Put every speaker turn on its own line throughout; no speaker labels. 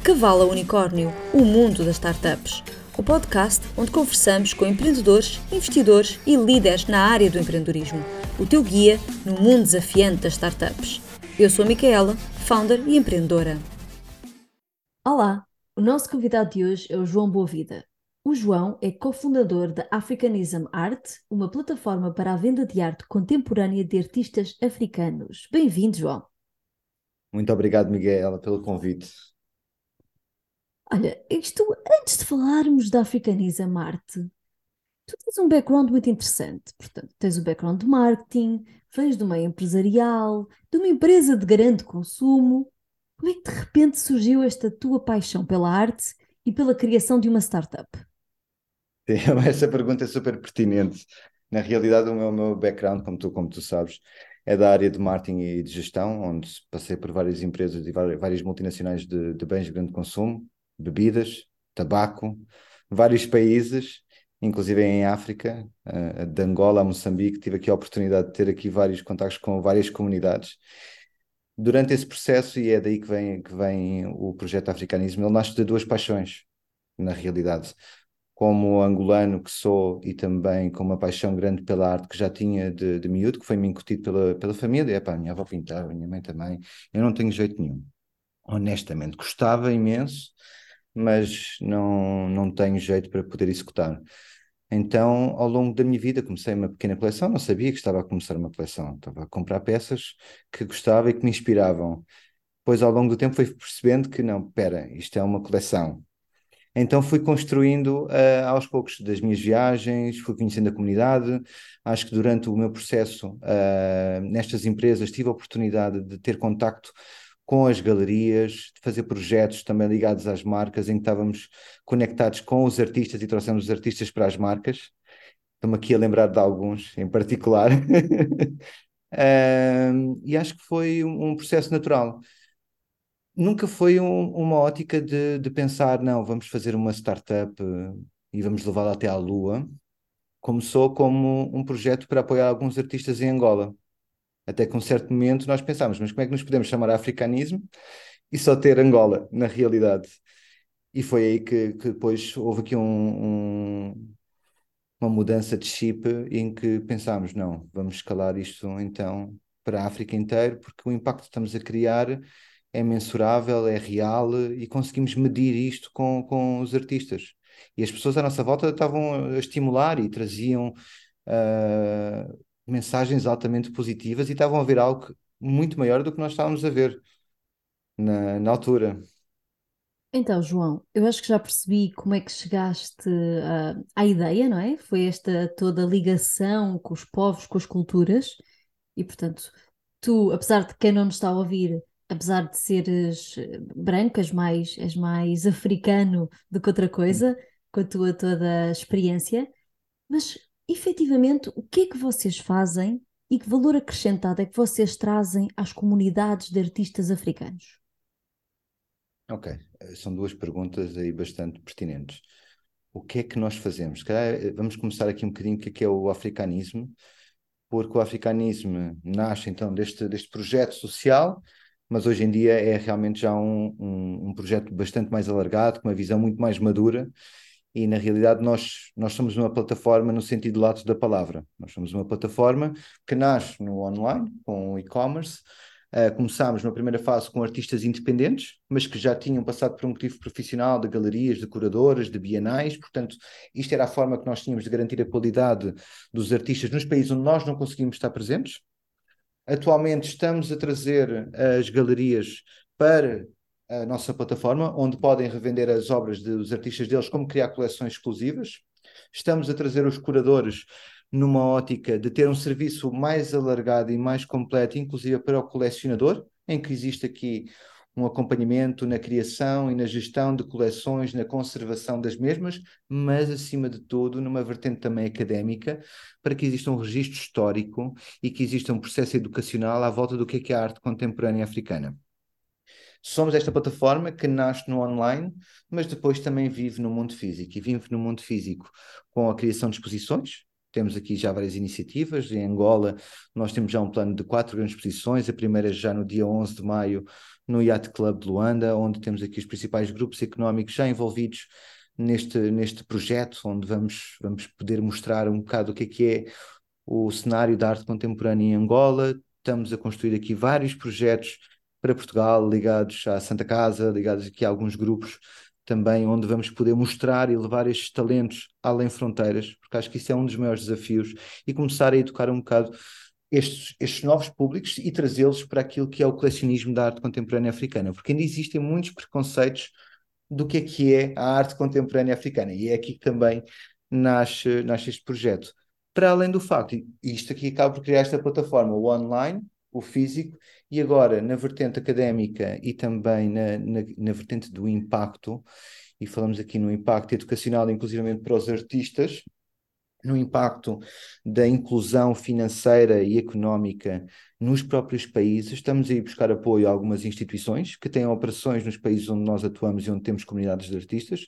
De Cavalo a Unicórnio, o mundo das startups. O podcast onde conversamos com empreendedores, investidores e líderes na área do empreendedorismo. O teu guia no mundo desafiante das startups. Eu sou a Micaela, founder e empreendedora. Olá, o nosso convidado de hoje é o João Boavida. O João é cofundador da Africanism Art, uma plataforma para a venda de arte contemporânea de artistas africanos. Bem-vindo, João.
Muito obrigado, Miguel, pelo convite.
Olha, isto, antes de falarmos da Africanism Arte, tu tens um background muito interessante. Portanto, tens o um background de marketing, vens do meio empresarial, de uma empresa de grande consumo. Como é que de repente surgiu esta tua paixão pela arte e pela criação de uma startup?
Sim, essa pergunta é super pertinente. Na realidade, o meu, o meu background, como tu, como tu sabes, é da área de marketing e de gestão, onde passei por várias empresas e várias multinacionais de, de bens de grande consumo, bebidas, tabaco, vários países, inclusive em África, uh, de Angola a Moçambique, tive aqui a oportunidade de ter aqui vários contactos com várias comunidades. Durante esse processo, e é daí que vem, que vem o projeto Africanismo, ele nasce de duas paixões, na realidade. Como angolano que sou e também com uma paixão grande pela arte que já tinha de, de miúdo, que foi-me incutido pela, pela família. Epá, a minha avó pintava, minha mãe também. Eu não tenho jeito nenhum. Honestamente, gostava imenso, mas não, não tenho jeito para poder executar. Então, ao longo da minha vida, comecei uma pequena coleção, não sabia que estava a começar uma coleção, estava a comprar peças que gostava e que me inspiravam. Depois, ao longo do tempo, fui percebendo que não, espera, isto é uma coleção. Então fui construindo uh, aos poucos das minhas viagens, fui conhecendo a comunidade. Acho que durante o meu processo uh, nestas empresas tive a oportunidade de ter contacto com as galerias, de fazer projetos também ligados às marcas, em que estávamos conectados com os artistas e trouxemos os artistas para as marcas. Estou-me aqui a lembrar de alguns em particular. e acho que foi um, um processo natural. Nunca foi um, uma ótica de, de, pensar, não, vamos fazer uma startup eh, e vamos levá-la até à Lua. Começou como um projeto para apoiar alguns artistas em Angola. Até que um certo momento nós pensámos, mas como é que nos podemos chamar africanismo e só ter Angola, na realidade? E foi aí que, que depois houve aqui um, um, uma mudança de chip em que pensámos, não, vamos escalar isto então para a África inteira, porque o impacto que estamos a criar é mensurável, é real e conseguimos medir isto com, com os artistas. E as pessoas à nossa volta estavam a estimular e traziam uh, mensagens altamente positivas e estavam a ver algo muito maior do que nós estávamos a ver na, na altura.
Então, João, eu acho que já percebi como é que chegaste uh, à ideia, não é? Foi esta toda ligação com os povos, com as culturas, e portanto, tu, apesar de quem não nos está a ouvir, apesar de seres branco, és mais, és mais africano do que outra coisa, com a tua toda a experiência, mas efetivamente, o que é que vocês fazem e que valor acrescentado é que vocês trazem às comunidades de artistas africanos?
Ok, são duas perguntas aí bastante pertinentes. O que é que nós fazemos? Calhar, vamos começar aqui um bocadinho o que é, é o africanismo, porque o africanismo nasce então deste, deste projeto social, mas hoje em dia é realmente já um, um, um projeto bastante mais alargado, com uma visão muito mais madura e na realidade nós, nós somos uma plataforma no sentido lato da palavra. Nós somos uma plataforma que nasce no online, com o e-commerce. Uh, começámos na primeira fase com artistas independentes, mas que já tinham passado por um motivo profissional de galerias, de curadoras, de bienais, portanto, isto era a forma que nós tínhamos de garantir a qualidade dos artistas nos países onde nós não conseguimos estar presentes. Atualmente estamos a trazer as galerias para a nossa plataforma, onde podem revender as obras dos artistas deles, como criar coleções exclusivas. Estamos a trazer os curadores numa ótica de ter um serviço mais alargado e mais completo, inclusive para o colecionador, em que existe aqui um acompanhamento na criação e na gestão de coleções, na conservação das mesmas, mas acima de tudo numa vertente também académica, para que exista um registro histórico e que exista um processo educacional à volta do que é, que é a arte contemporânea africana. Somos esta plataforma que nasce no online, mas depois também vive no mundo físico. E vive no mundo físico com a criação de exposições, temos aqui já várias iniciativas. Em Angola, nós temos já um plano de quatro grandes exposições. A primeira já no dia 11 de maio, no Yacht Club de Luanda, onde temos aqui os principais grupos económicos já envolvidos neste, neste projeto, onde vamos, vamos poder mostrar um bocado o que é que é o cenário da arte contemporânea em Angola. Estamos a construir aqui vários projetos para Portugal, ligados à Santa Casa, ligados aqui a alguns grupos também, onde vamos poder mostrar e levar estes talentos além fronteiras, porque acho que isso é um dos maiores desafios, e começar a educar um bocado estes, estes novos públicos e trazê-los para aquilo que é o colecionismo da arte contemporânea africana, porque ainda existem muitos preconceitos do que é que é a arte contemporânea africana, e é aqui que também nasce, nasce este projeto. Para além do facto, e isto aqui acaba por criar esta plataforma, o online, o físico, e agora na vertente académica e também na, na, na vertente do impacto, e falamos aqui no impacto educacional, inclusivamente para os artistas, no impacto da inclusão financeira e económica nos próprios países. Estamos a buscar apoio a algumas instituições que têm operações nos países onde nós atuamos e onde temos comunidades de artistas,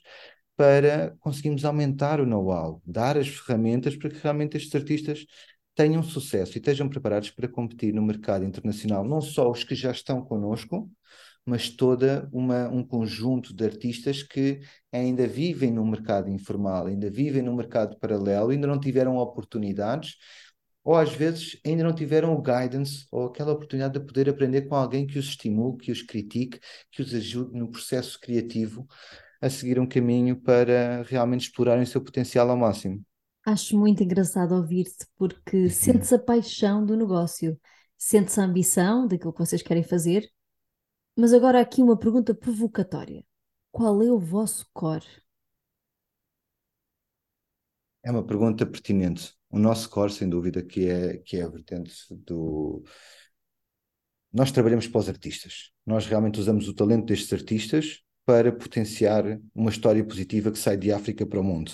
para conseguirmos aumentar o know-how, dar as ferramentas para que realmente estes artistas tenham sucesso e estejam preparados para competir no mercado internacional, não só os que já estão connosco, mas toda uma, um conjunto de artistas que ainda vivem no mercado informal, ainda vivem no mercado paralelo, ainda não tiveram oportunidades, ou às vezes ainda não tiveram o guidance ou aquela oportunidade de poder aprender com alguém que os estimule, que os critique, que os ajude no processo criativo a seguir um caminho para realmente explorarem o seu potencial ao máximo.
Acho muito engraçado ouvir-te porque
Uhum.
sentes a paixão do negócio, sentes a ambição daquilo que vocês querem fazer, mas agora aqui uma pergunta provocatória. Qual é o vosso core?
É uma pergunta pertinente. O nosso core, sem dúvida, que é, que é a vertente do. Nós trabalhamos para os artistas. Nós realmente usamos o talento destes artistas para potenciar uma história positiva que sai de África para o mundo.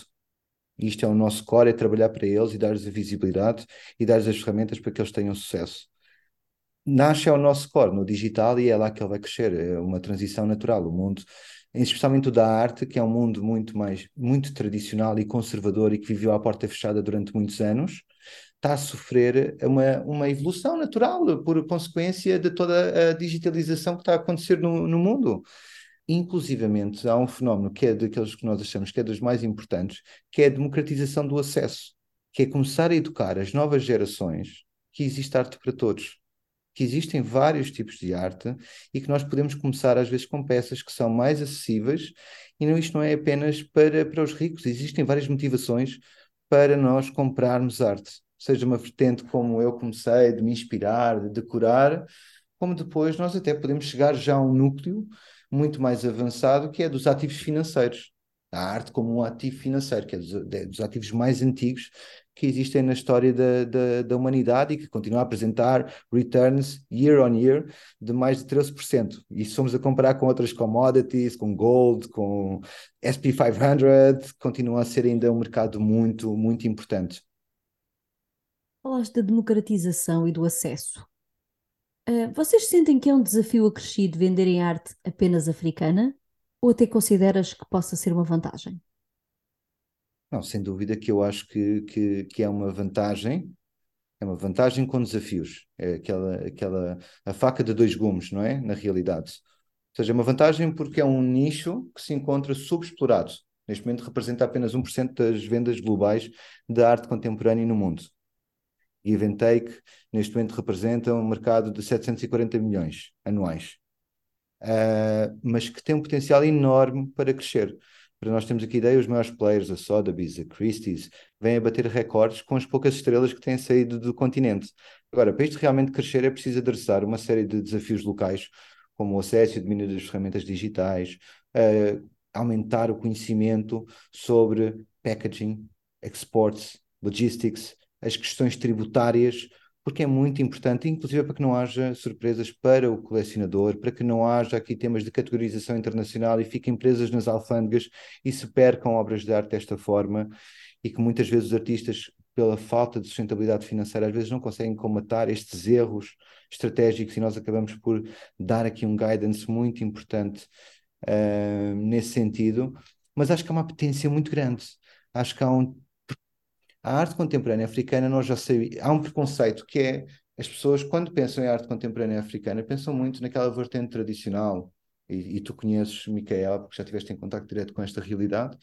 Isto é o nosso core, é trabalhar para eles e dar-lhes a visibilidade e dar-lhes as ferramentas para que eles tenham sucesso. Nasce ao nosso core no digital e é lá que ele vai crescer. É uma transição natural. O mundo, especialmente o da arte, que é um mundo muito mais, muito tradicional e conservador e que viveu à porta fechada durante muitos anos, está a sofrer uma, uma evolução natural por consequência de toda a digitalização que está a acontecer no, no mundo. Inclusivamente, há um fenómeno que é daqueles que nós achamos que é dos mais importantes, que é a democratização do acesso, que é começar a educar as novas gerações que existe arte para todos, que existem vários tipos de arte e que nós podemos começar às vezes com peças que são mais acessíveis e não, isto não é apenas para, para os ricos, existem várias motivações para nós comprarmos arte, seja uma vertente como eu comecei, de me inspirar, de decorar, como depois nós até podemos chegar já a um núcleo muito mais avançado, que é dos ativos financeiros. A arte como um ativo financeiro, que é dos, dos ativos mais antigos que existem na história da, da, da, humanidade e que continua a apresentar returns year on year de mais de 13%. E se formos a comparar com outras commodities, com gold, com SP500, continua a ser ainda um mercado muito, muito importante.
Falaste da democratização e do acesso. Uh, vocês sentem que é um desafio acrescido venderem arte apenas africana? Ou até consideras que possa ser uma vantagem?
Não, sem dúvida que eu acho que, que, que é uma vantagem, é uma vantagem com desafios. É aquela, aquela a faca de dois gumes, não é? Na realidade. Ou seja, é uma vantagem porque é um nicho que se encontra subexplorado. Neste momento representa apenas 1% das vendas globais de arte contemporânea no mundo. Give and Take, neste momento representa um mercado de 740 milhões anuais, uh, mas que tem um potencial enorme para crescer. Para nós temos aqui ideia, os maiores players, a Sotheby's, a Christie's, vêm a bater recordes com as poucas estrelas que têm saído do continente. Agora, para isto realmente crescer é preciso adressar uma série de desafios locais, como o acesso e o domínio das ferramentas digitais, uh, aumentar o conhecimento sobre packaging, exports, logistics, as questões tributárias, porque é muito importante, inclusive para que não haja surpresas para o colecionador, para que não haja aqui temas de categorização internacional e fiquem presas nas alfândegas e se percam obras de arte desta forma e que muitas vezes os artistas, pela falta de sustentabilidade financeira, às vezes não conseguem comatar estes erros estratégicos e nós acabamos por dar aqui um guidance muito importante uh, nesse sentido, mas acho que há uma potência muito grande. Acho que há um A arte contemporânea africana, nós já sabemos, há um preconceito que é as pessoas, quando pensam em arte contemporânea africana, pensam muito naquela vertente tradicional. E, e tu conheces, Micaela, porque já estiveste em contato direto com esta realidade,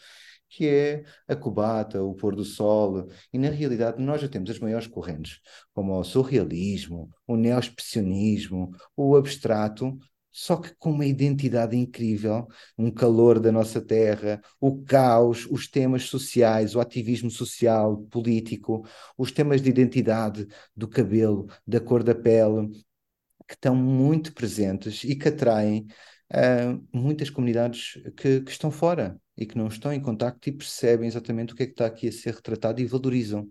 que é a cubata, o pôr do sol, e na realidade nós já temos as maiores correntes, como o surrealismo, o neo-expressionismo, o abstrato, só que com uma identidade incrível, um calor da nossa terra, o caos, os temas sociais, o ativismo social, político, os temas de identidade, do cabelo, da cor da pele, que estão muito presentes e que atraem uh, muitas comunidades que, que, estão fora e que não estão em contacto e percebem exatamente o que é que está aqui a ser retratado e valorizam.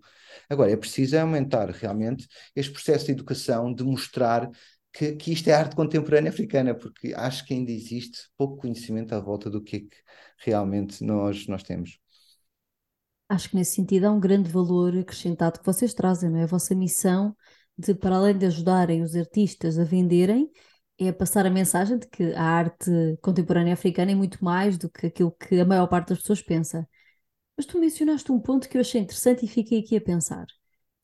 Agora, é preciso aumentar realmente este processo de educação, de mostrar que, que isto é arte contemporânea africana, porque acho que ainda existe pouco conhecimento à volta do que é que realmente nós, nós temos.
Acho que nesse sentido há um grande valor acrescentado que vocês trazem, não é? A vossa missão de, para além de ajudarem os artistas a venderem, é passar a mensagem de que a arte contemporânea africana é muito mais do que aquilo que a maior parte das pessoas pensa. Mas tu mencionaste um ponto que eu achei interessante e fiquei aqui a pensar,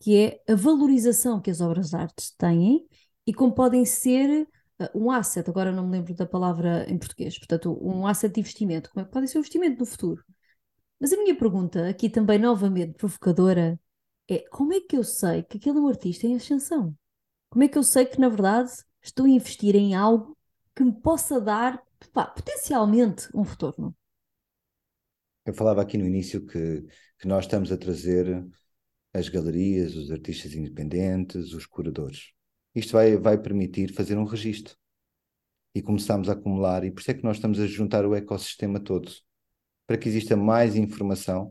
que é a valorização que as obras de arte têm e como podem ser uh, um asset, agora não me lembro da palavra em português, portanto, um asset de investimento, como é que podem ser um investimento no futuro. Mas a minha pergunta, aqui também novamente provocadora, é como é que eu sei que aquele é um artista em ascensão? Como é que eu sei que, na verdade, estou a investir em algo que me possa dar, pá, potencialmente, um retorno?
Eu falava aqui no início que, que nós estamos a trazer as galerias, os artistas independentes, os curadores. Isto vai, vai permitir fazer um registro. E começarmos a acumular, e por isso é que nós estamos a juntar o ecossistema todo, para que exista mais informação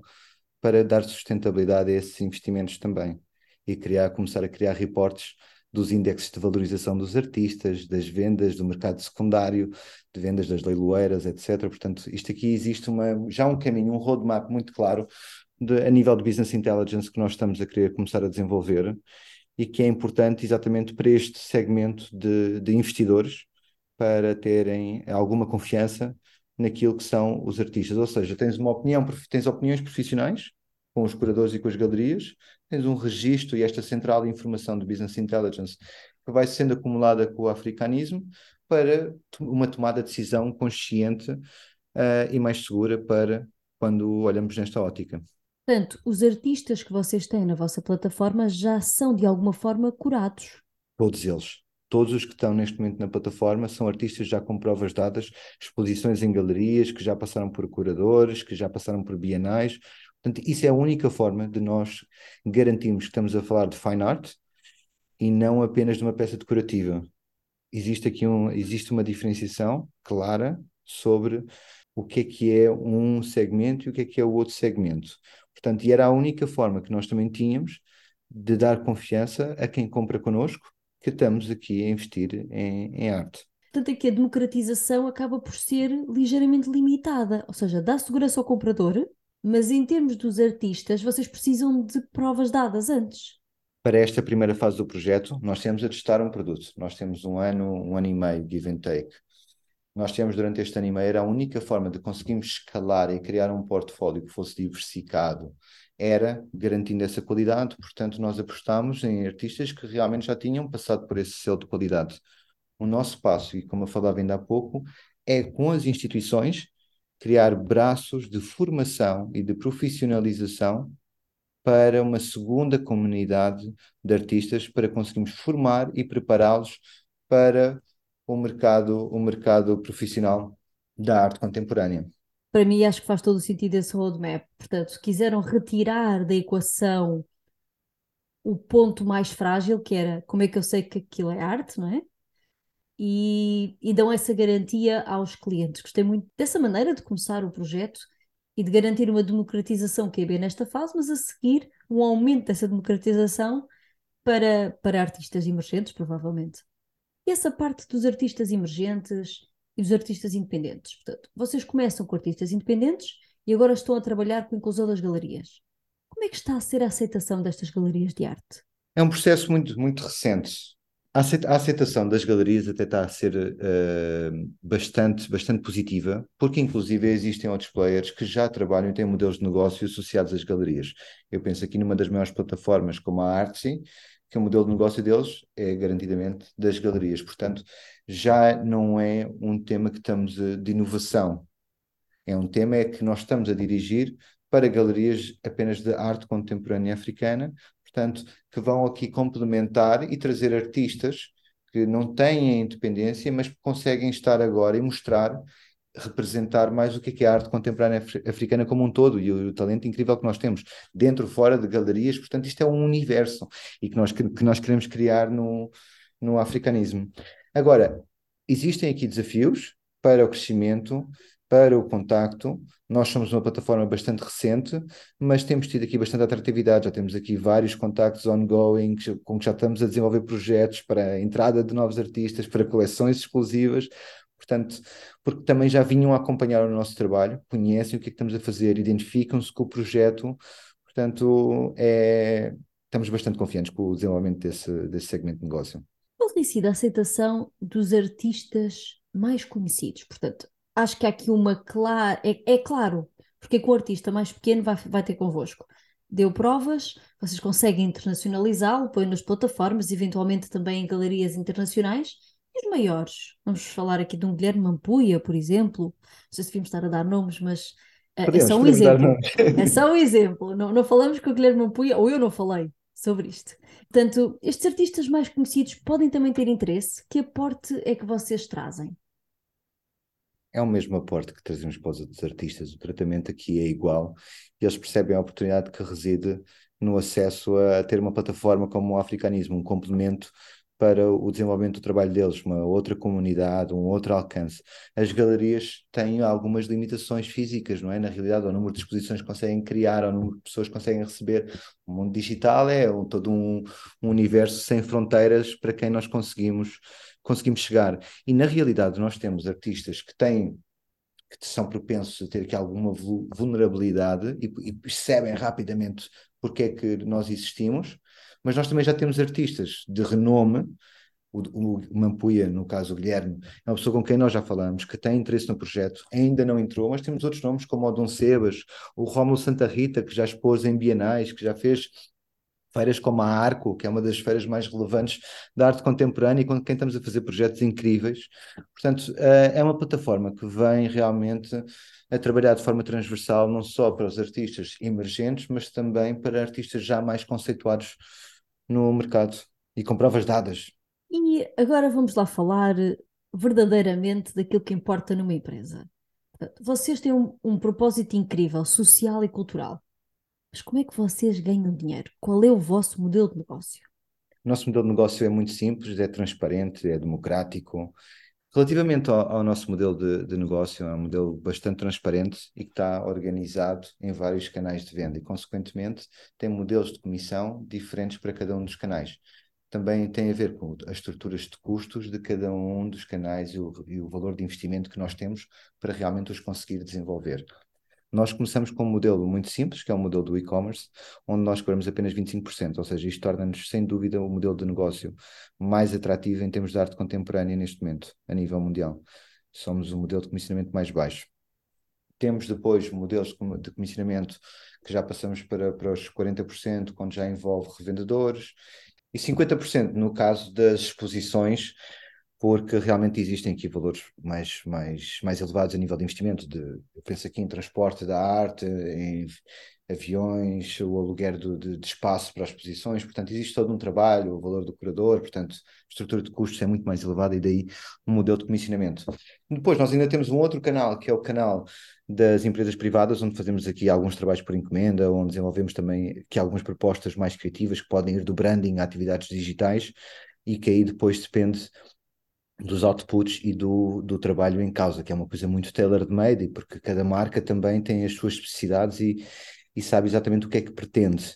para dar sustentabilidade a esses investimentos também. E criar, começar a criar reportes dos índices de valorização dos artistas, das vendas do mercado secundário, de vendas das leiloeiras, etc. Portanto, isto aqui existe uma, já um caminho, um roadmap muito claro de, a nível de business intelligence que nós estamos a querer começar a desenvolver e que é importante exatamente para este segmento de, de investidores para terem alguma confiança naquilo que são os artistas. Ou seja, tens uma opinião, tens opiniões profissionais com os curadores e com as galerias, tens um registro e esta central de informação de Business Intelligence que vai sendo acumulada com o africanismo para uma tomada de decisão consciente uh, e mais segura para quando olhamos nesta ótica.
Portanto, os artistas que vocês têm na vossa plataforma já são de alguma forma curados.
Todos eles. Todos os que estão neste momento na plataforma são artistas já com provas dadas, exposições em galerias, que já passaram por curadores, que já passaram por bienais. Portanto, isso é a única forma de nós garantirmos que estamos a falar de fine art e não apenas de uma peça decorativa. Existe aqui um, existe uma diferenciação clara sobre o que é que é um segmento e o que é que é o outro segmento. Portanto, e era a única forma que nós também tínhamos de dar confiança a quem compra connosco que estamos aqui a investir em, em arte.
Portanto, aqui a democratização acaba por ser ligeiramente limitada, ou seja, dá segurança ao comprador, mas em termos dos artistas, vocês precisam de provas dadas antes.
Para esta primeira fase do projeto, nós temos a testar um produto. Nós temos um ano, um ano e meio, give and take nós temos durante este ano e meio, era a única forma de conseguirmos escalar e criar um portfólio que fosse diversificado, era garantindo essa qualidade, portanto nós apostamos em artistas que realmente já tinham passado por esse selo de qualidade. O nosso passo, e como eu falava ainda há pouco, é com as instituições criar braços de formação e de profissionalização para uma segunda comunidade de artistas para conseguirmos formar e prepará-los para o mercado, o mercado profissional da arte contemporânea.
Para mim, acho que faz todo o sentido esse roadmap. Portanto, quiseram retirar da equação o ponto mais frágil, que era como é que eu sei que aquilo é arte, não é? E, e dão essa garantia aos clientes. Gostei muito dessa maneira de começar o projeto e de garantir uma democratização que é bem nesta fase, mas a seguir um aumento dessa democratização para, para artistas emergentes, provavelmente essa parte dos artistas emergentes e dos artistas independentes. Portanto, vocês começam com artistas independentes e agora estão a trabalhar com a inclusão das galerias. Como é que está a ser a aceitação destas galerias de arte?
É um processo muito, muito recente. A aceitação das galerias até está a ser uh, bastante, bastante positiva, porque inclusive existem outros players que já trabalham e têm modelos de negócio associados às galerias. Eu penso aqui numa das maiores plataformas como a Artsy, que o modelo de negócio deles é garantidamente das galerias. Portanto, já não é um tema que estamos a, de inovação. É um tema é que nós estamos a dirigir para galerias apenas de arte contemporânea africana, portanto, que vão aqui complementar e trazer artistas que não têm independência, mas que conseguem estar agora e mostrar, representar mais o que é, a arte contemporânea africana como um todo e o, o talento incrível que nós temos dentro, fora de galerias. Portanto, isto é um universo e que nós, que nós queremos criar no, no africanismo. Agora, existem aqui desafios para o crescimento, para o contacto. Nós somos uma plataforma bastante recente, mas temos tido aqui bastante atratividade. Já temos aqui vários contactos ongoing, com que já estamos a desenvolver projetos para a entrada de novos artistas, para coleções exclusivas. Portanto, porque também já vinham acompanhar o nosso trabalho, conhecem o que é que estamos a fazer, identificam-se com o projeto. Portanto, é, estamos bastante confiantes com o desenvolvimento desse, desse segmento de negócio.
Qual tem sido a aceitação dos artistas mais conhecidos? Portanto, acho que há aqui uma clara. É, é claro, porque com o artista mais pequeno vai, vai ter convosco. Deu provas, vocês conseguem internacionalizá-lo, põe nas plataformas, eventualmente também em galerias internacionais. E os maiores? Vamos falar aqui de um Guilherme Mampuia, por exemplo. Não sei se devíamos estar a dar nomes, mas uh, podemos, é só um exemplo. É só um exemplo. Não, não falamos com o Guilherme Mampuia, ou eu não falei sobre isto. Portanto, estes artistas mais conhecidos podem também ter interesse. Que aporte é que vocês trazem?
É o mesmo aporte que trazemos para os outros artistas. O tratamento aqui é igual e eles percebem a oportunidade que reside no acesso a ter uma plataforma como o africanismo, um complemento para o desenvolvimento do trabalho deles, uma outra comunidade, um outro alcance. As galerias têm algumas limitações físicas, não é? Na realidade, o número de exposições que conseguem criar, o número de pessoas que conseguem receber. O mundo digital é todo um, um universo sem fronteiras para quem nós conseguimos conseguimos chegar. E na realidade nós temos artistas que têm que são propensos a ter aqui alguma vulnerabilidade e, e percebem rapidamente porque é que nós existimos, mas nós também já temos artistas de renome, o, o Mampuia, no caso o Guilherme, é uma pessoa com quem nós já falamos, que tem interesse no projeto, ainda não entrou, mas temos outros nomes como o Dom Sebas, o Rómulo Santa Rita, que já expôs em bienais, que já fez feiras como a Arco, que é uma das feiras mais relevantes da arte contemporânea e com quem estamos a fazer projetos incríveis. Portanto, eh, é uma plataforma que vem realmente a trabalhar de forma transversal, não só para os artistas emergentes, mas também para artistas já mais conceituados no mercado e com provas dadas.
E agora vamos lá falar verdadeiramente daquilo que importa numa empresa. Vocês têm um, um propósito incrível, social e cultural. Mas como é que vocês ganham dinheiro? Qual é o vosso modelo de negócio?
O nosso modelo de negócio é muito simples, é transparente, é democrático. Relativamente ao, ao nosso modelo de, de, negócio, é um modelo bastante transparente e que está organizado em vários canais de venda e, consequentemente, tem modelos de comissão diferentes para cada um dos canais. Também tem a ver com as estruturas de custos de cada um dos canais e o, e o valor de investimento que nós temos para realmente os conseguir desenvolver. Nós começamos com um modelo muito simples, que é o modelo do e-commerce, onde nós cobramos apenas 25%, ou seja, isto torna-nos, sem dúvida, o modelo de negócio mais atrativo em termos de arte contemporânea neste momento, a nível mundial. Somos o modelo de comissionamento mais baixo. Temos depois modelos de comissionamento que já passamos para, para os 40%, quando já envolve revendedores, e 50% no caso das exposições, porque realmente existem aqui valores mais, mais, mais elevados a nível de investimento. De, eu penso aqui em transporte da arte, em aviões, o aluguer do, de, de, espaço para as exposições, portanto, existe todo um trabalho, o valor do curador, portanto, a estrutura de custos é muito mais elevada e daí um modelo de comissionamento. Depois, nós ainda temos um outro canal, que é o canal das empresas privadas, onde fazemos aqui alguns trabalhos por encomenda, onde desenvolvemos também aqui algumas propostas mais criativas que podem ir do branding a atividades digitais e que aí depois depende dos outputs e do, do trabalho em causa, que é uma coisa muito tailor-made, porque cada marca também tem as suas especificidades e, e sabe exatamente o que é que pretende.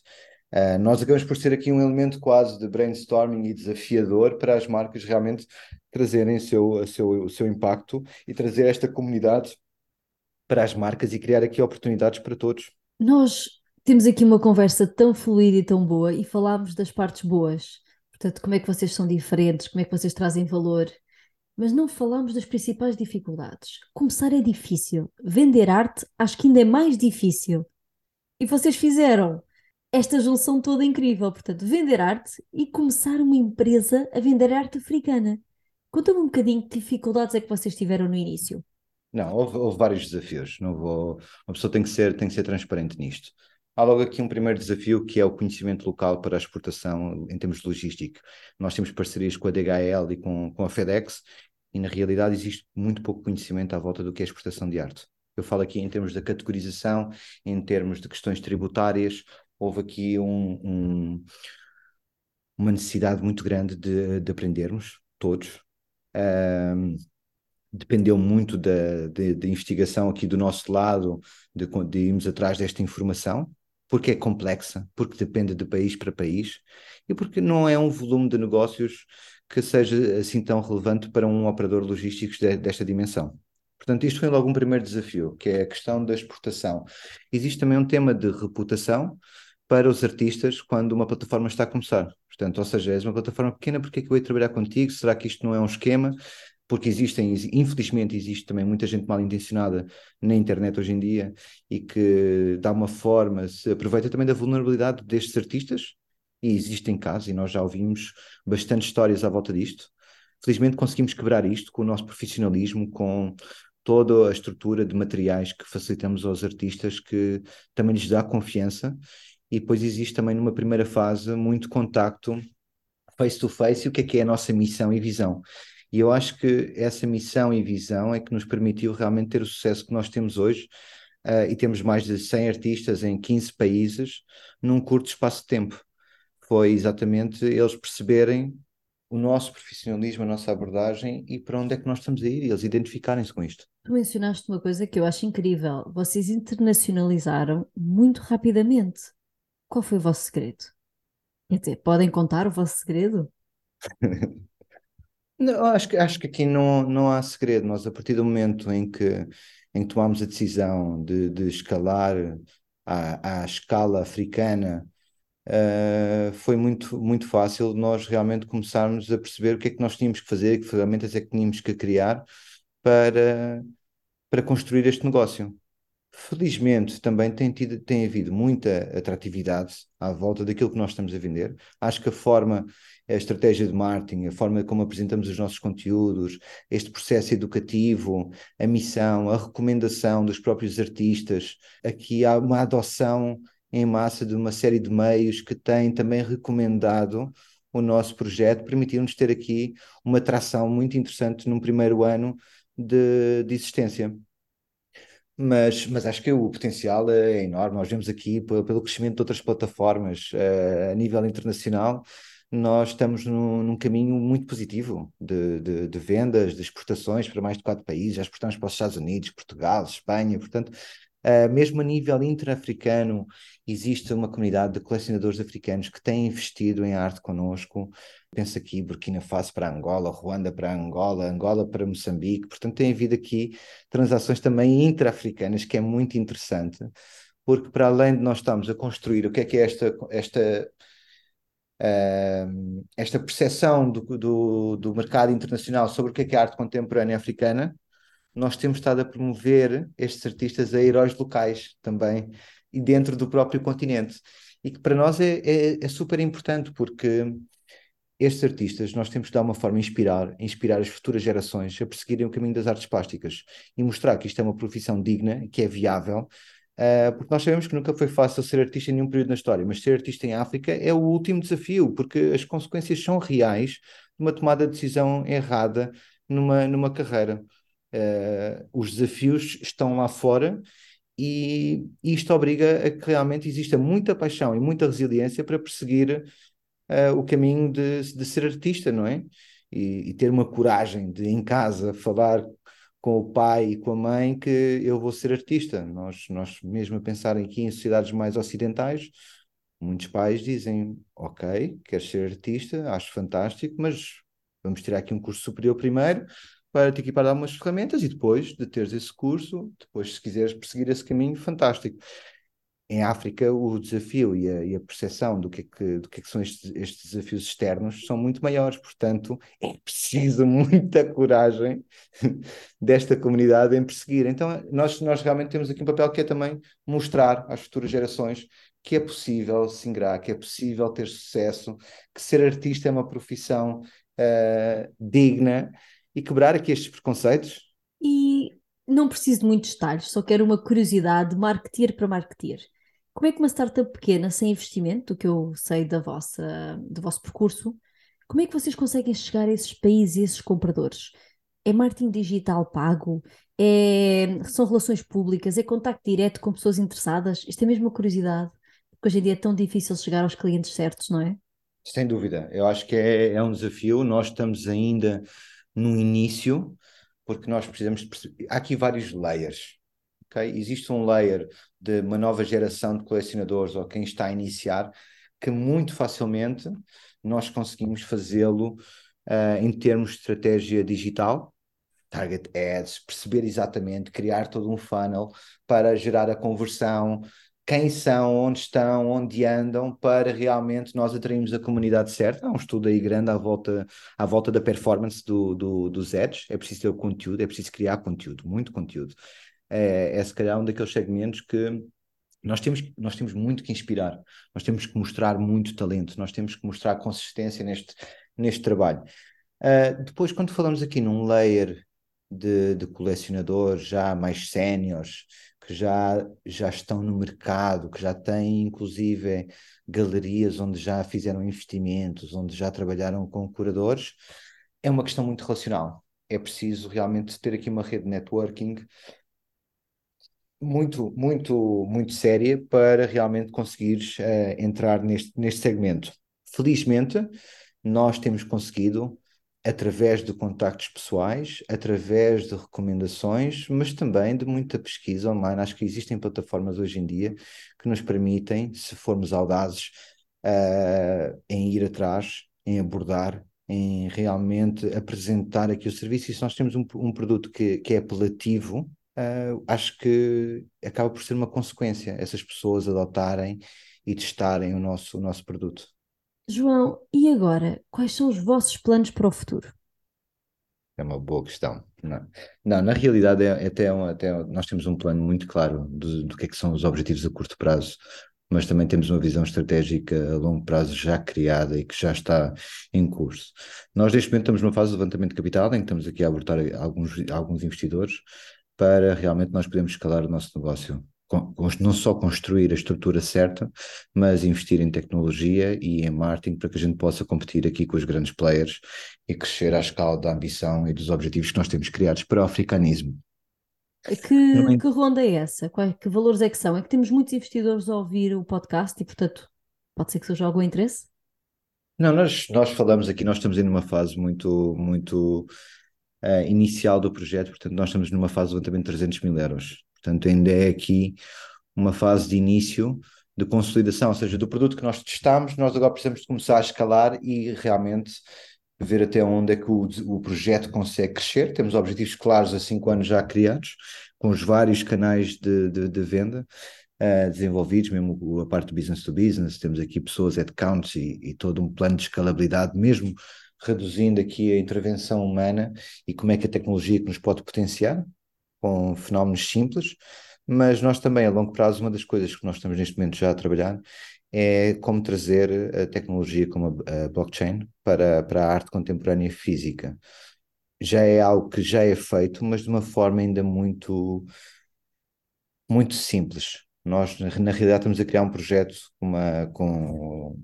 Uh, nós acabamos por ser aqui um elemento quase de brainstorming e desafiador para as marcas realmente trazerem seu, o seu, o seu impacto e trazer esta comunidade para as marcas e criar aqui oportunidades para todos.
Nós temos aqui uma conversa tão fluida e tão boa e falámos das partes boas Portanto, como é que vocês são diferentes, como é que vocês trazem valor, mas não falamos das principais dificuldades. Começar é difícil, vender arte acho que ainda é mais difícil. E vocês fizeram esta junção toda incrível, portanto, vender arte e começar uma empresa a vender arte africana. Conta-me um bocadinho que dificuldades é que vocês tiveram no início.
Não, houve, houve vários desafios. Não vou, uma pessoa tem que ser, tem que ser transparente nisto. Há logo aqui um primeiro desafio que é o conhecimento local para a exportação em termos de logística. Nós temos parcerias com a DHL e com, com a FedEx e na realidade existe muito pouco conhecimento à volta do que é exportação de arte. Eu falo aqui em termos da categorização, em termos de questões tributárias, houve aqui um, um, uma necessidade muito grande de, de aprendermos, todos. Um, dependeu muito da, de, de, investigação aqui do nosso lado, de, de irmos atrás desta informação, porque é complexa, porque depende de país para país e porque não é um volume de negócios que seja assim tão relevante para um operador logístico de, desta dimensão. Portanto, isto foi logo um primeiro desafio, que é a questão da exportação. Existe também um tema de reputação para os artistas quando uma plataforma está a começar. Portanto, ou seja, és uma plataforma pequena, porque é que eu ia trabalhar contigo? Será que isto não é um esquema? Porque existem, infelizmente, existe também muita gente mal intencionada na internet hoje em dia e que dá uma forma, se aproveita também da vulnerabilidade destes artistas, e existem casos, e nós já ouvimos bastante histórias à volta disto. Felizmente conseguimos quebrar isto com o nosso profissionalismo, com toda a estrutura de materiais que facilitamos aos artistas, que também lhes dá confiança, e depois existe também numa primeira fase muito contacto face to face, e o que é que é a nossa missão e visão. E eu acho que essa missão e visão é que nos permitiu realmente ter o sucesso que nós temos hoje. Uh, e temos mais de 100 artistas em 15 países num curto espaço de tempo. Foi exatamente eles perceberem o nosso profissionalismo, a nossa abordagem e para onde é que nós estamos a ir e eles identificarem-se com isto.
Tu mencionaste uma coisa que eu acho incrível. Vocês internacionalizaram muito rapidamente. Qual foi o vosso segredo? Quer dizer, podem contar o vosso segredo?
Não, acho que, acho que aqui não, não há segredo. Nós, a partir do momento em que, em que tomamos a decisão de, de escalar à, à escala africana, uh, foi muito, muito fácil nós realmente começarmos a perceber o que é que nós tínhamos que fazer, que ferramentas é que tínhamos que criar para, para construir este negócio. Felizmente também tem, tido, tem havido muita atratividade à volta daquilo que nós estamos a vender. Acho que a forma, a estratégia de marketing, a forma como apresentamos os nossos conteúdos, este processo educativo, a missão, a recomendação dos próprios artistas, aqui há uma adoção em massa de uma série de meios que têm também recomendado o nosso projeto, permitindo-nos ter aqui uma atração muito interessante num primeiro ano de, de existência. Mas, mas acho que o potencial é enorme. Nós vemos aqui, pelo crescimento de outras plataformas uh, a nível internacional, nós estamos num, num caminho muito positivo de, de, de, vendas, de exportações para mais de quatro países. Já exportamos para os Estados Unidos, Portugal, Espanha. Portanto, uh, mesmo a nível intra-africano, existe uma comunidade de colecionadores africanos que têm investido em arte connosco. Penso aqui Burkina Faso para Angola, Ruanda para Angola, Angola para Moçambique. Portanto, tem havido aqui transações também intra-africanas, que é muito interessante, porque para além de nós estarmos a construir o que é que é esta, esta Uh, esta percepção do, do, do, mercado internacional sobre o que é, que é a arte contemporânea africana, nós temos estado a promover estes artistas a heróis locais também, e dentro do próprio continente. E que para nós é, é, é super importante, porque estes artistas nós temos que dar uma forma de inspirar, inspirar as futuras gerações a perseguirem o caminho das artes plásticas e mostrar que isto é uma profissão digna, que é viável, uh, porque nós sabemos que nunca foi fácil ser artista em nenhum período na história, mas ser artista em África é o último desafio, porque as consequências são reais de uma tomada de decisão errada numa, numa carreira. Uh, os desafios estão lá fora e isto obriga a que realmente exista muita paixão e muita resiliência para perseguir uh, o caminho de, de, ser artista, não é? E, e, ter uma coragem de em casa falar com o pai e com a mãe que eu vou ser artista. Nós, nós mesmo a pensar aqui em sociedades mais ocidentais, muitos pais dizem, ok, queres ser artista, acho fantástico, mas vamos tirar aqui um curso superior primeiro, para te equipar de algumas ferramentas e depois de teres esse curso, depois se quiseres perseguir esse caminho, fantástico. em África o desafio e a, e a percepção do que, é que, do que, é que são estes, estes, desafios externos são muito maiores, portanto é preciso muita coragem desta comunidade em perseguir. Então nós, nós realmente temos aqui um papel que é também mostrar às futuras gerações que é possível se ingrar, que é possível ter sucesso, que ser artista é uma profissão uh, digna e quebrar aqui estes preconceitos.
E não preciso de muitos detalhes, só quero uma curiosidade, marketeer para marketeer. Como é que uma startup pequena, sem investimento, do que eu sei da vossa, do vosso percurso, como é que vocês conseguem chegar a esses países e esses compradores? É marketing digital pago? É, são relações públicas? É contacto direto com pessoas interessadas? Isto é mesmo uma curiosidade, porque hoje em dia é tão difícil chegar aos clientes certos, não é?
Sem dúvida, eu acho que é, é um desafio. Nós estamos ainda no início, porque nós precisamos de perceber. Há aqui vários layers. Okay? Existe um layer de uma nova geração de colecionadores ou quem está a iniciar que muito facilmente nós conseguimos fazê-lo uh, em termos de estratégia digital, target ads, perceber exatamente, criar todo um funnel para gerar a conversão, quem são, onde estão, onde andam, para realmente nós atrairmos a comunidade certa. Há um estudo aí grande à volta, à volta da performance do, do, dos ads. É preciso ter o conteúdo, é preciso criar conteúdo, muito conteúdo é, é se calhar um daqueles segmentos que nós temos, nós temos muito que inspirar, nós temos que mostrar muito talento, nós temos que mostrar consistência neste, neste trabalho. Uh, depois, quando falamos aqui num layer de, de colecionadores já mais séniores, que já, já estão no mercado, que já têm inclusive galerias onde já fizeram investimentos, onde já trabalharam com curadores, é uma questão muito relacional. É preciso realmente ter aqui uma rede de networking muito, muito, muito séria para realmente conseguires uh, entrar neste, neste segmento. Felizmente, nós temos conseguido, através de contactos pessoais, através de recomendações, mas também de muita pesquisa online. Acho que existem plataformas hoje em dia que nos permitem, se formos audazes, uh, em ir atrás, em abordar em realmente apresentar aqui o serviço. E se nós temos um, um produto que, que é apelativo, uh, acho que acaba por ser uma consequência essas pessoas adotarem e testarem o nosso, o nosso produto.
João, e agora, quais são os vossos planos para o futuro?
É uma boa questão. Não, não na realidade, é, é até, um, até nós temos um plano muito claro do, do que, é que são os objetivos a curto prazo, mas também temos uma visão estratégica a longo prazo já criada e que já está em curso. Nós, neste momento, estamos numa fase de levantamento de capital, em que estamos aqui a abordar alguns, alguns investidores, para realmente nós podermos escalar o nosso negócio. Não só construir a estrutura certa, mas investir em tecnologia e em marketing para que a gente possa competir aqui com os grandes players e crescer à escala da ambição e dos objetivos que nós temos criados para o africanismo.
Que, que ronda é essa? que valores é que são? É que temos muitos investidores a ouvir o podcast e, portanto, pode ser que seja algum interesse?
Não, nós, nós falamos aqui, nós estamos em uma fase muito, muito uh, inicial do projeto, portanto, nós estamos numa fase de levantamento de 300 mil euros. Portanto, ainda é aqui uma fase de início de consolidação, ou seja, do produto que nós testamos, nós agora precisamos de começar a escalar e realmente ver até onde é que o, o projeto consegue crescer. Temos objetivos claros há cinco anos já criados, com os vários canais de, de, de venda uh, desenvolvidos, mesmo a parte do business to business, temos aqui pessoas, headcounts e, e todo um plano de escalabilidade, mesmo reduzindo aqui a intervenção humana e como é que a tecnologia que nos pode potenciar com fenómenos simples, mas nós também a longo prazo uma das coisas que nós estamos neste momento já a trabalhar é como trazer a tecnologia como a, blockchain para, para a arte contemporânea física. Já é algo que já é feito, mas de uma forma ainda muito muito simples. Nós, na realidade, estamos a criar um projeto uma, com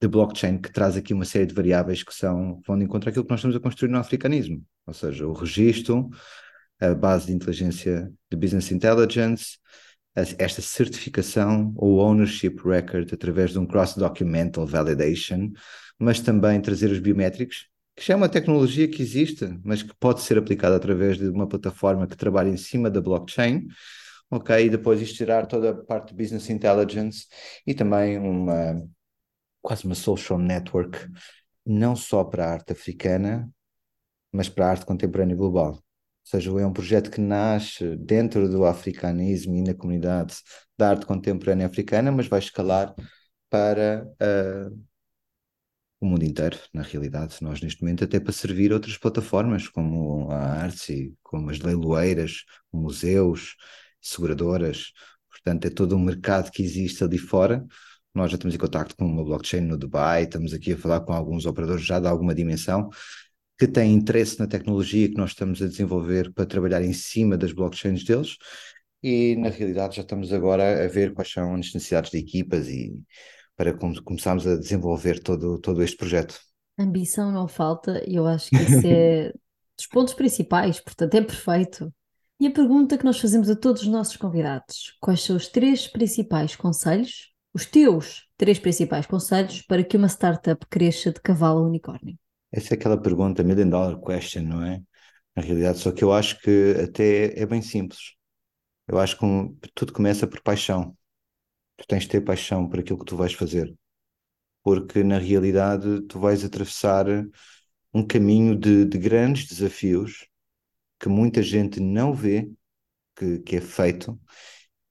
de blockchain que traz aqui uma série de variáveis que são, vão de encontro àquilo que nós estamos a construir no africanismo, ou seja, o registro, a base de inteligência de business intelligence, esta certificação ou ownership record através de um cross-documental validation, mas também trazer os biométricos, que já é uma tecnologia que existe, mas que pode ser aplicada através de uma plataforma que trabalha em cima da blockchain, ok? E depois isto gerar toda a parte de business intelligence e também uma, quase uma social network, não só para a arte africana, mas para a arte contemporânea global. Seja, é um projeto que nasce dentro do africanismo e na comunidade da arte contemporânea africana, mas vai escalar para uh, o mundo inteiro, na realidade. Nós, neste momento, até para servir outras plataformas, como a Artsy, como as leiloeiras, museus, seguradoras. Portanto, é todo um mercado que existe ali fora. Nós já estamos em contato com uma blockchain no Dubai, estamos aqui a falar com alguns operadores já de alguma dimensão que têm interesse na tecnologia que nós estamos a desenvolver para trabalhar em cima das blockchains deles. E na realidade já estamos agora a ver quais são as necessidades de equipas e para começarmos a desenvolver todo, todo este projeto.
Ambição não falta, e eu acho que isso é dos pontos principais, portanto é perfeito. E a pergunta que nós fazemos a todos os nossos convidados: quais são os três principais conselhos, os teus três principais conselhos para que uma startup cresça de cavalo a unicórnio?
Essa é aquela pergunta, million dollar question, não é? Na realidade, só que eu acho que até é bem simples. Eu acho que um, tudo começa por paixão tu tens de ter paixão por aquilo que tu vais fazer, porque na realidade tu vais atravessar um caminho de, de grandes desafios que muita gente não vê que, que é feito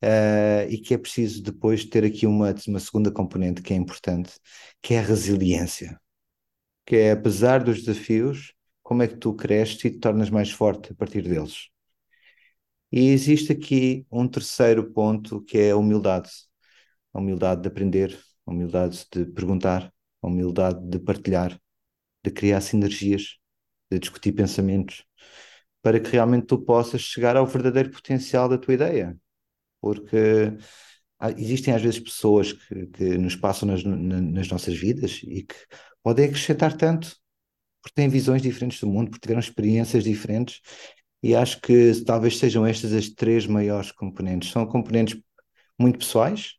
uh, e que é preciso depois ter aqui uma, uma segunda componente que é importante, que é a resiliência, que é apesar dos desafios, como é que tu cresces e te tornas mais forte a partir deles. E existe aqui um terceiro ponto que é a humildade a humildade de aprender, a humildade de perguntar, a humildade de partilhar, de criar sinergias, de discutir pensamentos, para que realmente tu possas chegar ao verdadeiro potencial da tua ideia. Porque existem às vezes pessoas que, que nos passam nas, nas nossas vidas e que podem acrescentar tanto, porque têm visões diferentes do mundo, porque tiveram experiências diferentes, e acho que talvez sejam estas as três maiores componentes. São componentes muito pessoais,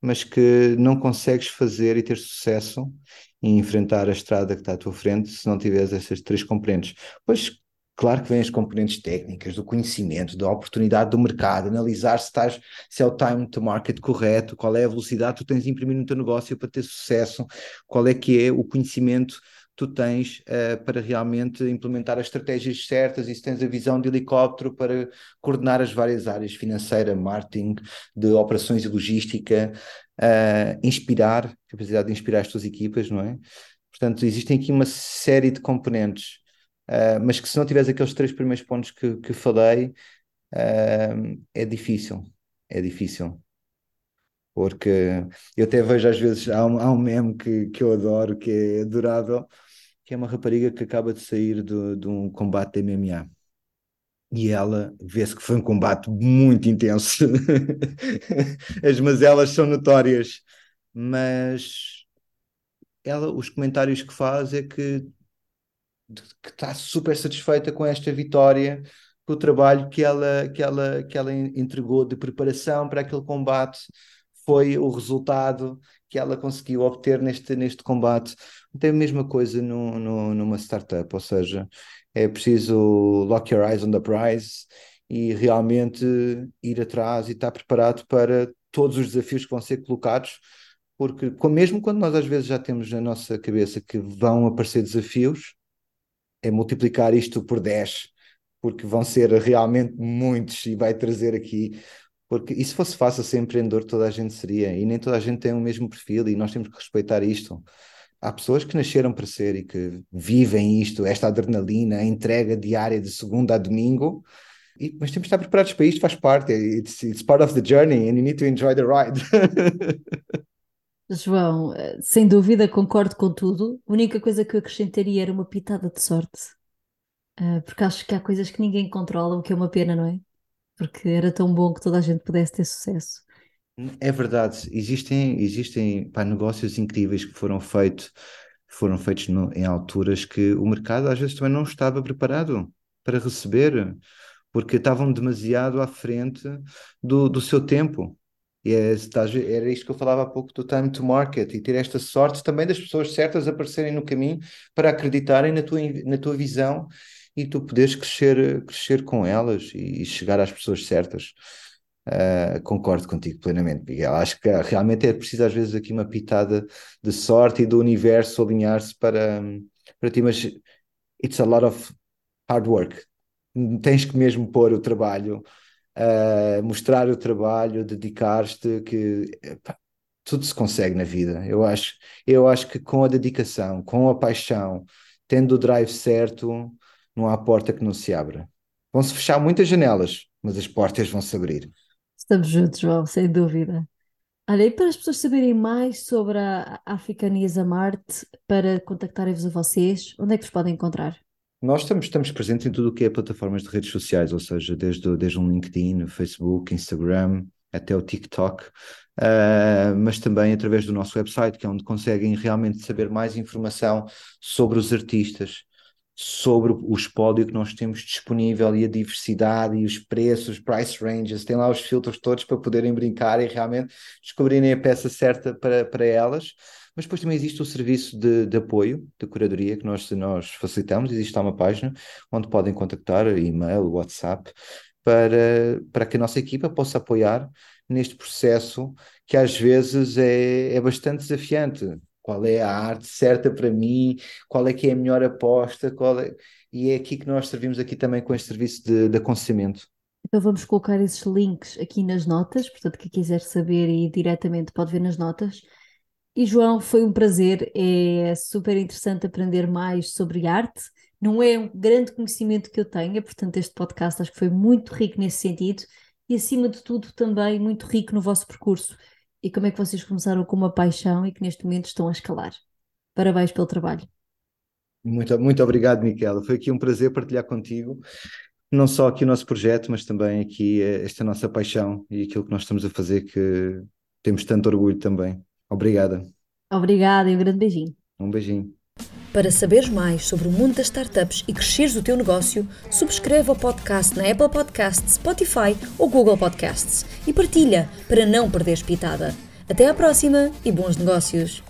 mas que não consegues fazer e ter sucesso em enfrentar a estrada que está à tua frente se não tiveres essas três componentes. Pois, claro que vêm as componentes técnicas, do conhecimento, da oportunidade do mercado, analisar se, estás, se é o time to market correto, qual é a velocidade que tu tens de imprimir no teu negócio para ter sucesso, qual é que é o conhecimento tu tens uh, para realmente implementar as estratégias certas e se tens a visão de helicóptero para coordenar as várias áreas, financeira, marketing, de operações e logística, uh, inspirar, capacidade de inspirar as tuas equipas, não é? Portanto, existem aqui uma série de componentes, uh, mas que se não tiveres aqueles três primeiros pontos que, que falei, é difícil, é difícil porque eu até vejo às vezes, há um, há um meme que, que eu adoro, que é adorável, que é uma rapariga que acaba de sair de, de um combate de MMA. E ela vê-se que foi um combate muito intenso. As mazelas são notórias, mas ela, os comentários que faz é que, que está super satisfeita com esta vitória, com o trabalho que ela, que ela, que ela entregou de preparação para aquele combate foi o resultado que ela conseguiu obter neste, neste combate. Tem a mesma coisa no, no, numa startup, ou seja, é preciso lock your eyes on the prize e realmente ir atrás e estar preparado para todos os desafios que vão ser colocados, porque mesmo quando nós às vezes já temos na nossa cabeça que vão aparecer desafios, é multiplicar isto por 10, porque vão ser realmente muitos e vai trazer aqui porque e se fosse fácil ser empreendedor, toda a gente seria, e nem toda a gente tem o mesmo perfil, e nós temos que respeitar isto. Há pessoas que nasceram para ser e que vivem isto, esta adrenalina, a entrega diária de segunda a domingo, e, mas temos que estar preparados para isto, faz parte, it's, it's part of the journey and you need to enjoy the ride.
João, eh, sem dúvida concordo com tudo. A única coisa que eu acrescentaria era uma pitada de sorte, uh, porque acho que há coisas que ninguém controla, o que é uma pena, não é? porque era tão bom que toda a gente pudesse ter sucesso.
É verdade, existem, existem pá, negócios incríveis que foram feitos, foram feitos no, em alturas que o mercado às vezes também não estava preparado para receber, porque estavam demasiado à frente do, do seu tempo. E é, era isto que eu falava há pouco do time to market e ter esta sorte também das pessoas certas aparecerem no caminho para acreditarem na tua, na tua visão e tu poderes crescer, crescer com elas e, chegar às pessoas certas. Uh, concordo contigo plenamente, Miguel. Acho que realmente é preciso às vezes aqui uma pitada de sorte e do universo alinhar-se para, para ti, mas it's a lot of hard work. tens que mesmo pôr o trabalho, mostrar o trabalho, dedicar-te, que tudo se consegue na vida. Eu acho, eu acho que com a dedicação, com a paixão, tendo o drive certo, não há porta que não se abra. Vão-se fechar muitas janelas, mas as portas vão se abrir.
Estamos juntos, João, sem dúvida. Olha, e para as pessoas saberem mais sobre a Africanias a Marte, para contactarem-vos a vocês, onde é que vos podem encontrar?
Nós estamos, estamos presentes em tudo o que é plataformas de redes sociais, ou seja, desde, desde um LinkedIn, Facebook, Instagram, até o TikTok, uh, mas também através do nosso website, que é onde conseguem realmente saber mais informação sobre os artistas, sobre o espólio que nós temos disponível e a diversidade e os preços, price ranges, tem lá os filtros todos para poderem brincar e realmente descobrirem a peça certa para, para elas. Mas depois também existe o serviço de, de apoio, de curadoria, que nós, nós facilitamos. Existe uma página onde podem contactar, e-mail, WhatsApp, para, para que a nossa equipa possa apoiar neste processo que às vezes é, é bastante desafiante qual é a arte certa para mim, qual é que é a melhor aposta, qual é... e é aqui que nós servimos aqui também com este serviço de, de aconselhamento.
Então vamos colocar esses links aqui nas notas, portanto quem quiser saber e diretamente pode ver nas notas. E João, foi um prazer, é super interessante aprender mais sobre arte. Não é um grande conhecimento que eu tenha, portanto este podcast acho que foi muito rico nesse sentido e acima de tudo também muito rico no vosso percurso e como é que vocês começaram com uma paixão e que neste momento estão a escalar. Parabéns pelo trabalho.
Muito, muito obrigado, Miquela. Foi aqui um prazer partilhar contigo, não só aqui o nosso projeto, mas também aqui eh, esta nossa paixão e aquilo que nós estamos a fazer, que temos tanto orgulho também. Obrigada.
Obrigada e um grande beijinho.
Um beijinho.
Para saberes mais sobre o mundo das startups e cresceres o teu negócio, subscreve o podcast na Apple Podcasts, Spotify ou Google Podcasts e partilha para não perderes pitada. Até à próxima e bons negócios!